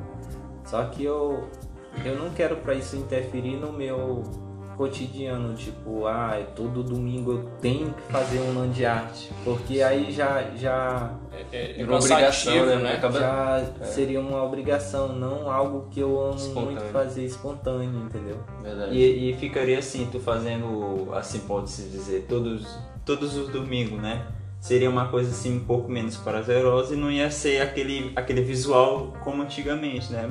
Só que eu, eu não quero para isso interferir no meu cotidiano, tipo, ah, todo domingo eu tenho que fazer um land art, porque aí já já É, é, é Virou obrigação, né? né? Acaba- já seria uma obrigação, não algo que eu amo Espontâneo. muito fazer espontâneo, entendeu? Verdade. E, e ficaria assim, tu fazendo, assim pode-se dizer, todos, todos os domingos, né? Seria uma coisa assim um pouco menos prazerosa e não ia ser aquele, aquele visual como antigamente, né?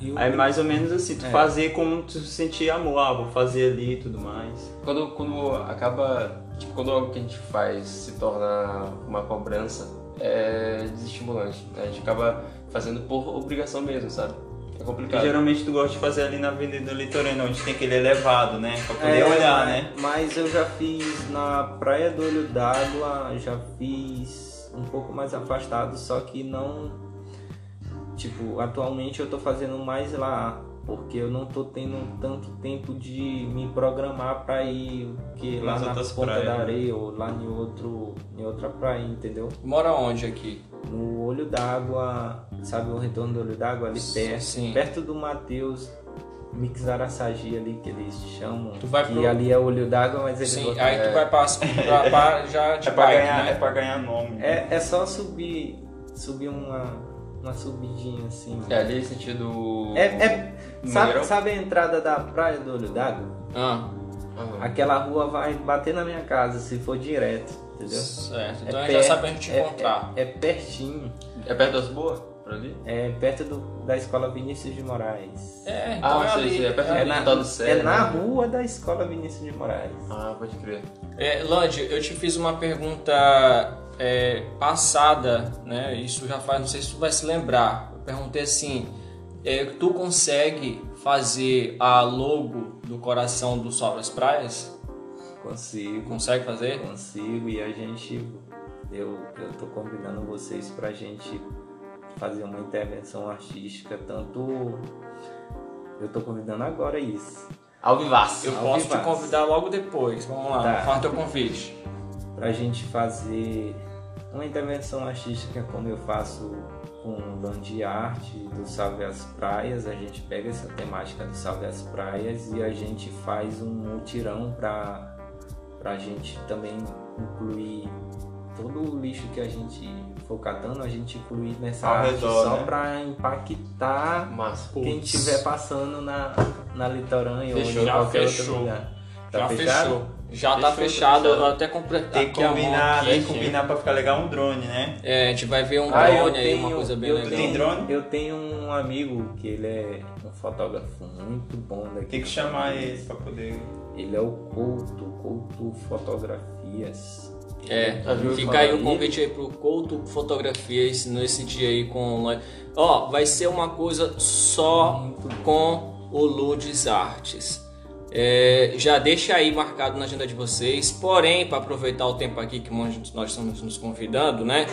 E o- Aí mais ou menos assim, tu É. fazer como tu sentir amor, ah, vou fazer ali e tudo mais. Quando, quando acaba. Tipo, quando algo que a gente faz se torna uma cobrança, é desestimulante. né? A gente acaba fazendo por obrigação mesmo, sabe? É complicado. geralmente tu gosta de fazer ali na Avenida Litorânea, onde tem aquele elevado, né? Pra poder É, olhar, né? Mas eu já fiz na Praia do Olho d'Água, já fiz um pouco mais afastado, só que não. Tipo, atualmente eu tô fazendo mais lá, porque eu não tô tendo tanto tempo de me programar pra ir que lá na outras Ponta praias, da né? Areia ou lá em, outro, em outra praia, entendeu? Mora onde aqui? No Olho d'Água, sabe o retorno do Olho d'Água ali perto? Sim. Perto do Mateus Mixaraçagi ali que eles chamam. Tu vai pro- ali é Olho d'Água, mas eles Sim, botam- aí tu vai passar já de É bike, ganhar, né? é pra ganhar nome. É, é só subir, subir uma, uma subidinha assim. É ali sentido. É, é- sabe, sabe a entrada da praia do Olho d'Água? Ah, Aham. Aquela rua vai bater na minha casa se for direto, entendeu? certo. Então É a gente já sabe onde te é- encontrar. É, é pertinho. É perto das boas? Por ali? É perto do- da escola Vinícius de Moraes. É, então Ah, é sei, ali. é perto é É ali. na, Cé, é na né? rua da escola Vinícius de Moraes. Ah, pode crer. É, eu te fiz uma pergunta é, passada, né? Isso já faz, não sei se tu vai se lembrar. Eu perguntei assim: é, tu consegue fazer a logo do coração do Sol das Praias? Consigo, Consegue fazer? consigo. E a gente, eu, eu tô convidando vocês pra gente fazer uma intervenção artística, tanto. Eu tô convidando agora isso. Ao vivaço. Eu Ao posso te convidar logo depois. Vamos lá, Tá. faz teu convite. pra gente fazer uma intervenção artística como eu faço com o Land Arte do Salve as Praias. A gente pega essa temática do Salve as Praias e a gente faz um mutirão para a gente também incluir todo o lixo que a gente for catando, a gente incluir nessa Ao arte redor, só né? para impactar Massa. quem estiver passando na, na litorânea ou em qualquer fechou. outro lugar. Tá Já fechado? fechou. Já tá Fechou, fechado. fechado. Eu até comprei Tem que mão combinar, aqui. tem que combinar pra ficar legal um drone, né? É, a gente vai ver um Ah, drone aí, tenho- uma coisa bem eu legal. Tem drone? Eu tenho um amigo que ele é um fotógrafo muito bom daqui. Tem que chamar ele pra poder. Ele é o Couto, Couto Fotografias. É, Já viu fica aí o dele? convite aí pro Couto Fotografias nesse dia aí com nós. Ó, vai ser uma coisa só com o Ludes Artes. É, já deixa aí marcado na agenda de vocês. Porém, para aproveitar o tempo aqui que nós estamos nos convidando, né?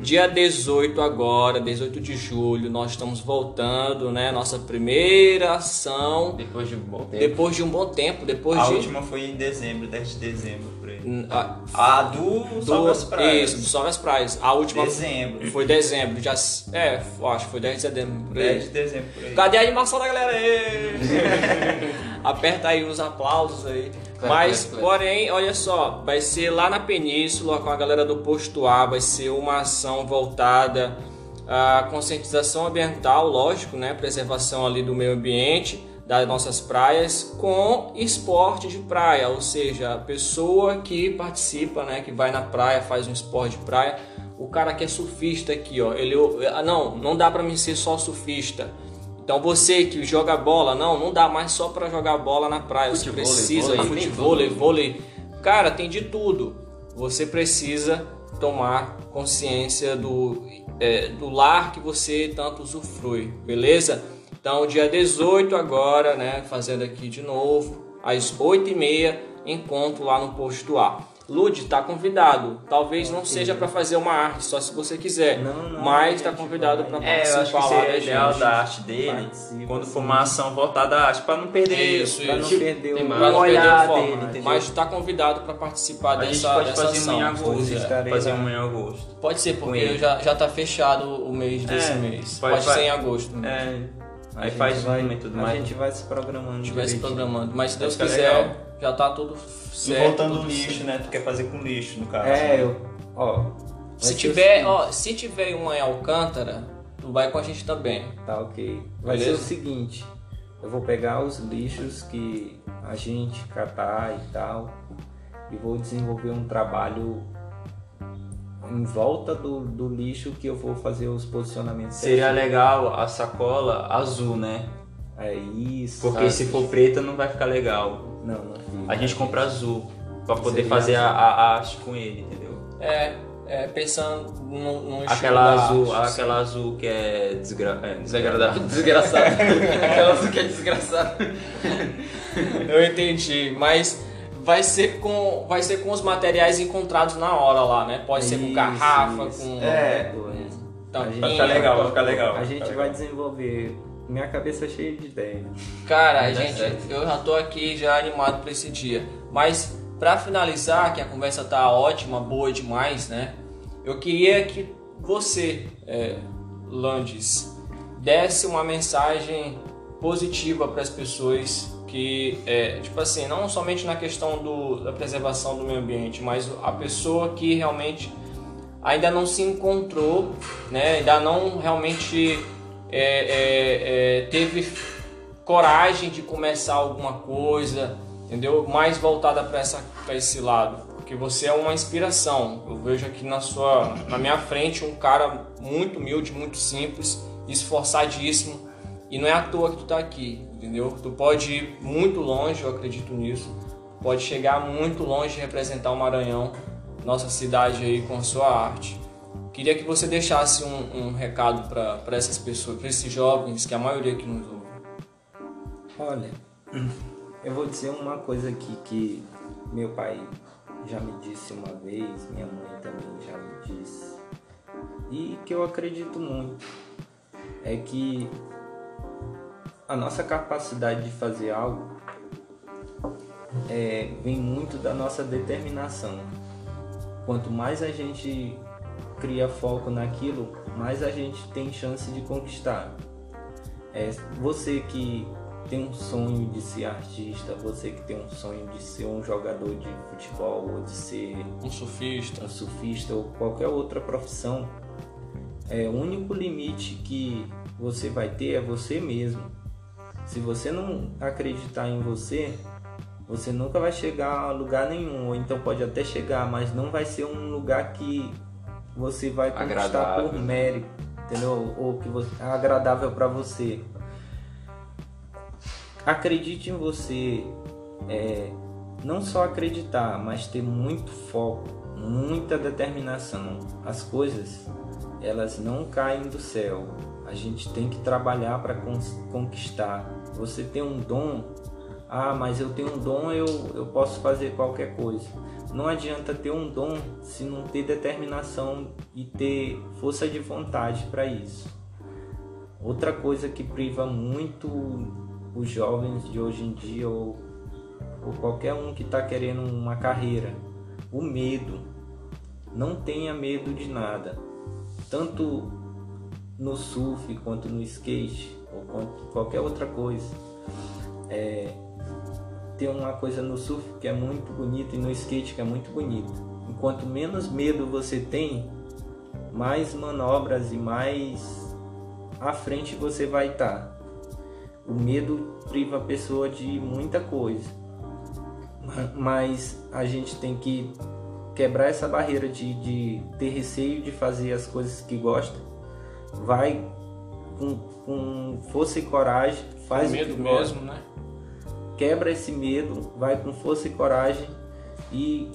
Dia 18 agora, 18 de julho, nós estamos voltando, né? Nossa primeira ação Depois de um bom tempo. depois de um bom tempo, depois A de última foi em dezembro, 10 de dezembro, por aí. A- A do Salve as Praias. Isso, do Salve as Praias. A última Dezembro. foi dezembro. Já, é, acho que foi 10 de dezembro. por aí. 10 de dezembro, por aí. Cadê a animação da galera aí? Aperta aí uns aplausos aí. Claro, Mas, claro, claro. porém, olha só, vai ser lá na Península com a galera do Posto A, vai ser uma ação voltada à conscientização ambiental, lógico, né? Preservação ali do meio ambiente, das nossas praias, com esporte de praia, ou seja, a pessoa que participa, né? Que vai na praia, faz um esporte de praia. O cara que é surfista aqui, ó, ele, ah, não, não dá pra mim ser só surfista. Então você que joga bola, não, não dá mais só pra jogar bola na praia. Você Futevôlei, precisa vôlei, tem futebol, tudo. vôlei. Cara, tem de tudo. Você precisa tomar consciência do, é, do lar que você tanto usufrui, beleza? Então, dia 18 agora, né, fazendo aqui de novo, às 8h30, encontro lá no posto A. Lud, tá convidado. Talvez não seja para fazer uma arte, só se você quiser. Não, não, mas tá convidado para É, eu acho participar que seria ideal da arte dele Participa, quando for uma ação voltada à arte, pra não perder Isso, Pra não perder o. Pra não perder o foco, dele, entendeu? mas tá convidado para participar A gente dessa, pode dessa fazer ação. amanhã em agosto. É. Fazer amanhã em agosto. Pode ser, porque já, já tá fechado o mês desse É, mês. pode- Pode, ser em agosto. É, A aí faz vai, uma e tudo A mais. gente vai se programando. A gente vai se programando. Mas se Deus quiser, já tá tudo E certo. voltando tudo o lixo, certo. né? Tu quer fazer com lixo, no caso. É, né? eu, ó. Se tiver, ó, se tiver uma em Alcântara, tu vai com a gente também. Tá ok. Vai Beleza? ser o seguinte, eu vou pegar os lixos que a gente catar e tal e vou desenvolver um trabalho em volta do, do lixo que eu vou fazer os posicionamentos. Seria certinho. legal a sacola azul, né? É isso. Porque sabe? se for preta não vai ficar legal. Não, não fica. A gente compra azul pra poder Seria fazer a, azul. a arte com ele, entendeu? É, é, pensando no, no estilo Aquela azul, arte, aquela azul que é, desgra... é Desagradável. Desgraçado. Aquela que é desgraçado. Eu entendi, mas vai ser com vai ser com os materiais encontrados na hora lá, né? Pode ser com Isso, garrafa, isso. com É. tampinha. Vai ficar legal, vai ficar legal. A vai gente vai legal. desenvolver. Minha cabeça é cheia de ideias. Cara, Vai gente, certo. eu já tô aqui já animado para esse dia. Mas para finalizar, que a conversa tá ótima, boa demais, né? Eu queria que você, é, Landes, desse uma mensagem positiva para as pessoas que, é, tipo assim, não somente na questão do, da preservação do meio ambiente, mas a pessoa que realmente ainda não se encontrou, né? Ainda não realmente é, é, é, teve coragem de começar alguma coisa, entendeu? Mais voltada para esse lado, porque você é uma inspiração. Eu vejo aqui na sua na minha frente um cara muito humilde, muito simples, esforçadíssimo, e não é à toa que tu tá aqui, entendeu? Tu pode ir muito longe, eu acredito nisso. Pode chegar muito longe e representar o Maranhão, nossa cidade aí com a sua arte. Queria que você deixasse um, um recado para essas pessoas, para esses jovens, que a maioria que nos ouve. Olha, eu vou dizer uma coisa aqui que meu pai já me disse uma vez, minha mãe também já me disse, e que eu acredito muito, é que a nossa capacidade de fazer algo é, vem muito da nossa determinação. Quanto mais a gente cria foco naquilo, mais a gente tem chance de conquistar. É, você que tem um sonho de ser artista, você que tem um sonho de ser um jogador de futebol ou de ser Um surfista. um surfista ou qualquer outra profissão, é, o único limite que você vai ter é você mesmo. Se você não acreditar em você, você nunca vai chegar a lugar nenhum, ou então pode até chegar, mas não vai ser um lugar que você vai conquistar Agradável. por mérito, entendeu? Ou que você, é agradável para você. Acredite em você, é, não só acreditar, mas ter muito foco, muita determinação. As coisas, elas não caem do céu. A gente tem que trabalhar para conquistar. Você tem um dom, ah, mas eu tenho um dom, eu, eu posso fazer qualquer coisa. Não adianta ter um dom se não ter determinação e ter força de vontade para isso. Outra coisa que priva muito os jovens de hoje em dia ou, ou qualquer um que está querendo uma carreira, o medo. Não tenha medo de nada, tanto no surf quanto no skate ou qualquer outra coisa. É, tem uma coisa no surf que é muito bonita e no skate que é muito bonita. Enquanto menos medo você tem, mais manobras e mais à frente você vai estar. O medo priva a pessoa de muita coisa, Ma- mas a gente tem que quebrar essa barreira de, de ter receio de fazer as coisas que gosta. Vai com, com força e coragem, faz o medo mesmo, né? quebra esse medo, vai com força e coragem e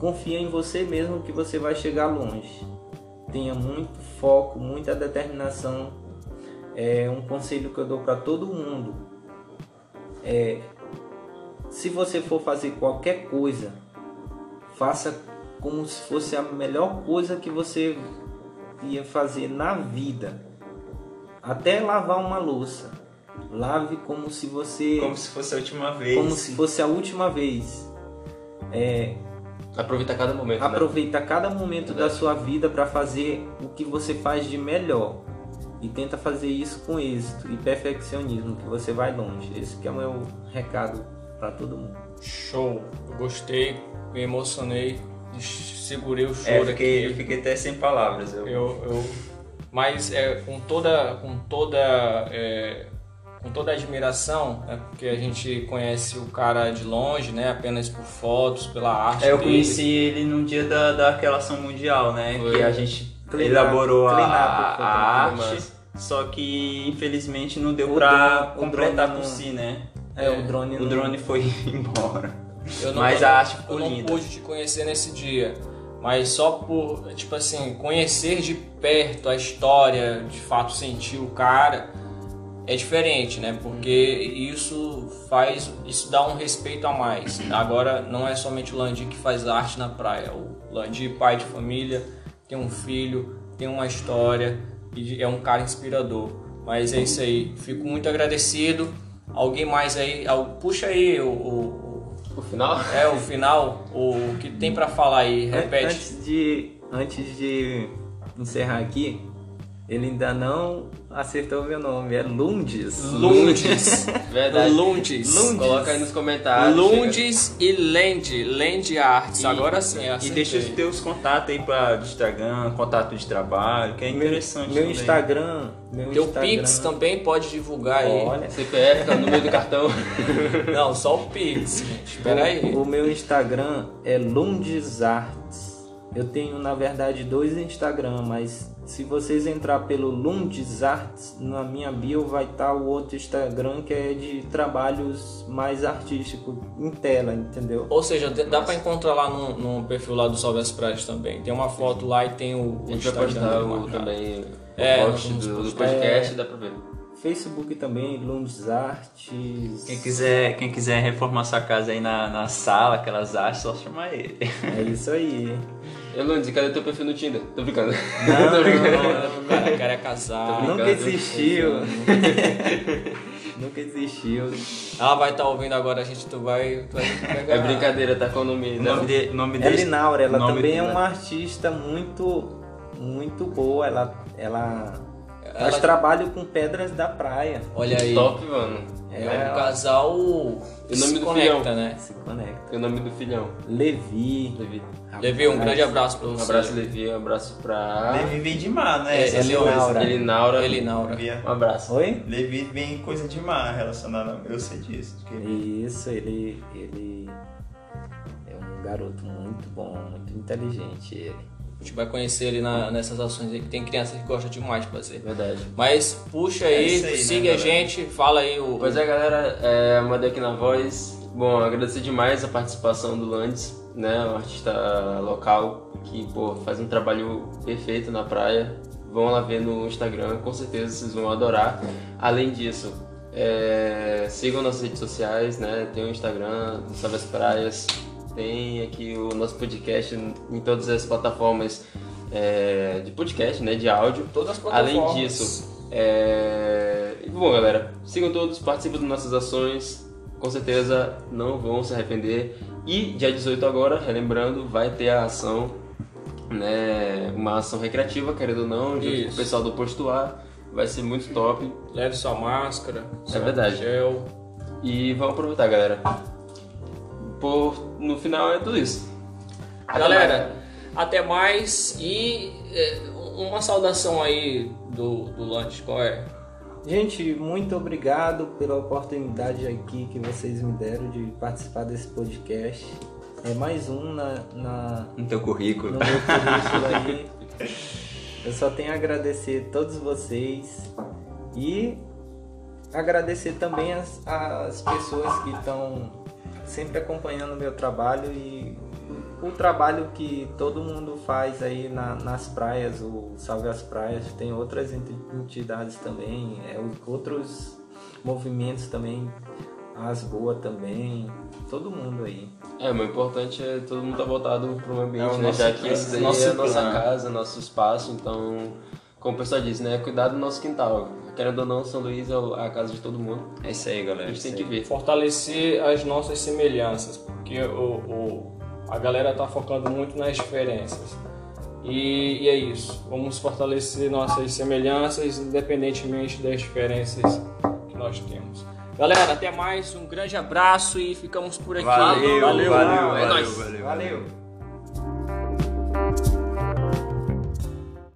confia em você mesmo que você vai chegar longe. Tenha muito foco, muita determinação. É um conselho que eu dou para todo mundo. É, se você for fazer qualquer coisa, faça como se fosse a melhor coisa que você ia fazer na vida. Até lavar uma louça. Lave como se você Como se fosse a última vez. como se fosse a última vez. É, Aproveita cada momento, né? aproveita cada momento da Verdade. sua vida para fazer o que você faz de melhor e tenta fazer isso com êxito e perfeccionismo que você vai longe. Esse que é o meu recado para todo mundo. Show. Eu gostei, me emocionei, segurei o choro É, eu fiquei, eu aqui. fiquei até sem palavras. Eu, Eu, eu, mas é, com toda, com toda, é, com toda a admiração, é porque a gente conhece o cara de longe, né? Apenas por fotos, pela arte É, eu dele. conheci ele no dia da, daquela ação mundial, né? Foi. Que a gente Clean elaborou a, up, a foi arte, massa. só que infelizmente não deu o completar drone por não- si, né? É, o drone O não- drone foi embora. Eu Mas eu a arte ficou eu não linda. pude te conhecer nesse dia. Mas só por, tipo assim, conhecer de perto a história, de fato sentir o cara, é diferente, né? Porque isso faz, isso dá um respeito a mais. Agora não é somente o Landim que faz arte na praia. O Landim, pai de família, tem um filho, tem uma história e é um cara inspirador. Mas é isso aí. Fico muito agradecido. Alguém mais aí, puxa aí o, o, o final? É o final, o que tem para falar aí, repete. Antes de antes de encerrar aqui, ele ainda não acertou meu nome, é Lundes. Lundes. Verdade. Lundes. Lundes. Coloca aí nos comentários. Lundes e Land. Land Arts. E, Agora sim, E deixa os teus contatos aí para Instagram, contato de trabalho, que é interessante. Meu, meu Instagram. Meu Teu Instagram. Pix também pode divulgar aí. Olha. CPF, é o número do cartão. Não, só o Pix. Espera aí. O meu Instagram é Lundes Arts. Eu tenho, na verdade, dois Instagram, mas se vocês entrar pelo Lundes Arts, na minha bio vai estar o outro Instagram que é de trabalhos mais artísticos em tela, entendeu? Ou seja, dá para encontrar lá no, no, perfil lá do Salve as Praias também. Tem uma foto lá e tem o, gente vai postar o, também é, o post do, do podcast, é, dá pra ver. Facebook também, Lundes Artes. Quem quiser, quem quiser reformar sua casa aí na, na sala, aquelas artes, só chamar ele. É isso aí. Elundes, cadê teu perfil no Tinder? Tô brincando. Não, Tô brincando. O cara, cara é casado. Nunca existiu. Nunca existiu. Ela vai estar tá ouvindo agora, a gente tu vai, tu vai pegar. É brincadeira, tá com o nome O nome, de, nome É Linaura, ela nome também é dela. uma artista muito, muito boa. Ela, ela, faz Ela- trabalho com pedras da praia. Olha aí. Top, mano. É um casal o nome se do conecta, filhão? né? Se conecta. E o nome do filhão? Levi. Levi. Levi, um grande abraço pra Um você. abraço, Levi. Um abraço pra... Levi vem de mar, né? É, Essas Eleonora. coisas. Elinaura. Elinaura. Via- Um abraço. Oi? Levi vem coisa de mar relacionada a... Eu sei disso. Isso, ele, ele é um garoto muito bom, muito inteligente. Ele. A gente vai conhecer ele na- nessas ações aí, que tem criança que gosta demais de fazer. Verdade. Mas puxa É aí, aí, né, siga a galera? gente, fala aí o. Pois é, galera, é, mandei aqui na voz. Bom, agradecer demais a participação do Landes, né? Um artista local que, pô, faz um trabalho perfeito na praia. Vão lá ver no Instagram, com certeza vocês vão adorar. Além disso, é, sigam nossas redes sociais, né? Tem o Instagram do Salve as Praias, tem aqui o nosso podcast em todas as plataformas é, de podcast, né? De áudio. Todas as Além plataformas. disso, é... bom galera, sigam todos, participem das nossas ações, com certeza não vão se arrepender. E dia 18 agora, relembrando, vai ter a ação, né, uma ação recreativa, querendo ou não, Isso. o pessoal do Posto A, vai ser muito top. Leve sua máscara, seu verdade. gel. E vamos aproveitar galera. Por, no final é tudo isso. Galera, até mais e é, uma saudação aí do, do lanche, qual é? Gente, muito obrigado pela oportunidade aqui que vocês me deram de participar desse podcast. É mais um na, na, No teu currículo. no meu currículo aí. Eu só tenho a agradecer a todos vocês e agradecer também as, as pessoas que estão sempre acompanhando o meu trabalho e o trabalho que todo mundo faz aí na- nas praias, o Salve as Praias, tem outras enti- entidades também, é, outros movimentos também, as boas também, todo mundo aí. É, o importante é todo mundo estar voltado para o ambiente, É né? nosso- Já que esse nosso é a nossa casa, nosso espaço, então, como o pessoal diz, né? Cuidar do nosso quintal. Querendo ou não, São Luís é a casa de todo mundo. É isso aí, A galera. gente tem que ver. Fortalecer as nossas semelhanças, porque o, o- a galera tá focando muito nas diferenças. E, e é isso. Vamos fortalecer nossas semelhanças, independentemente das diferenças que nós temos. Galera, até mais, um grande abraço e ficamos por aqui. Valeu, valeu, valeu, é valeu, valeu. Valeu.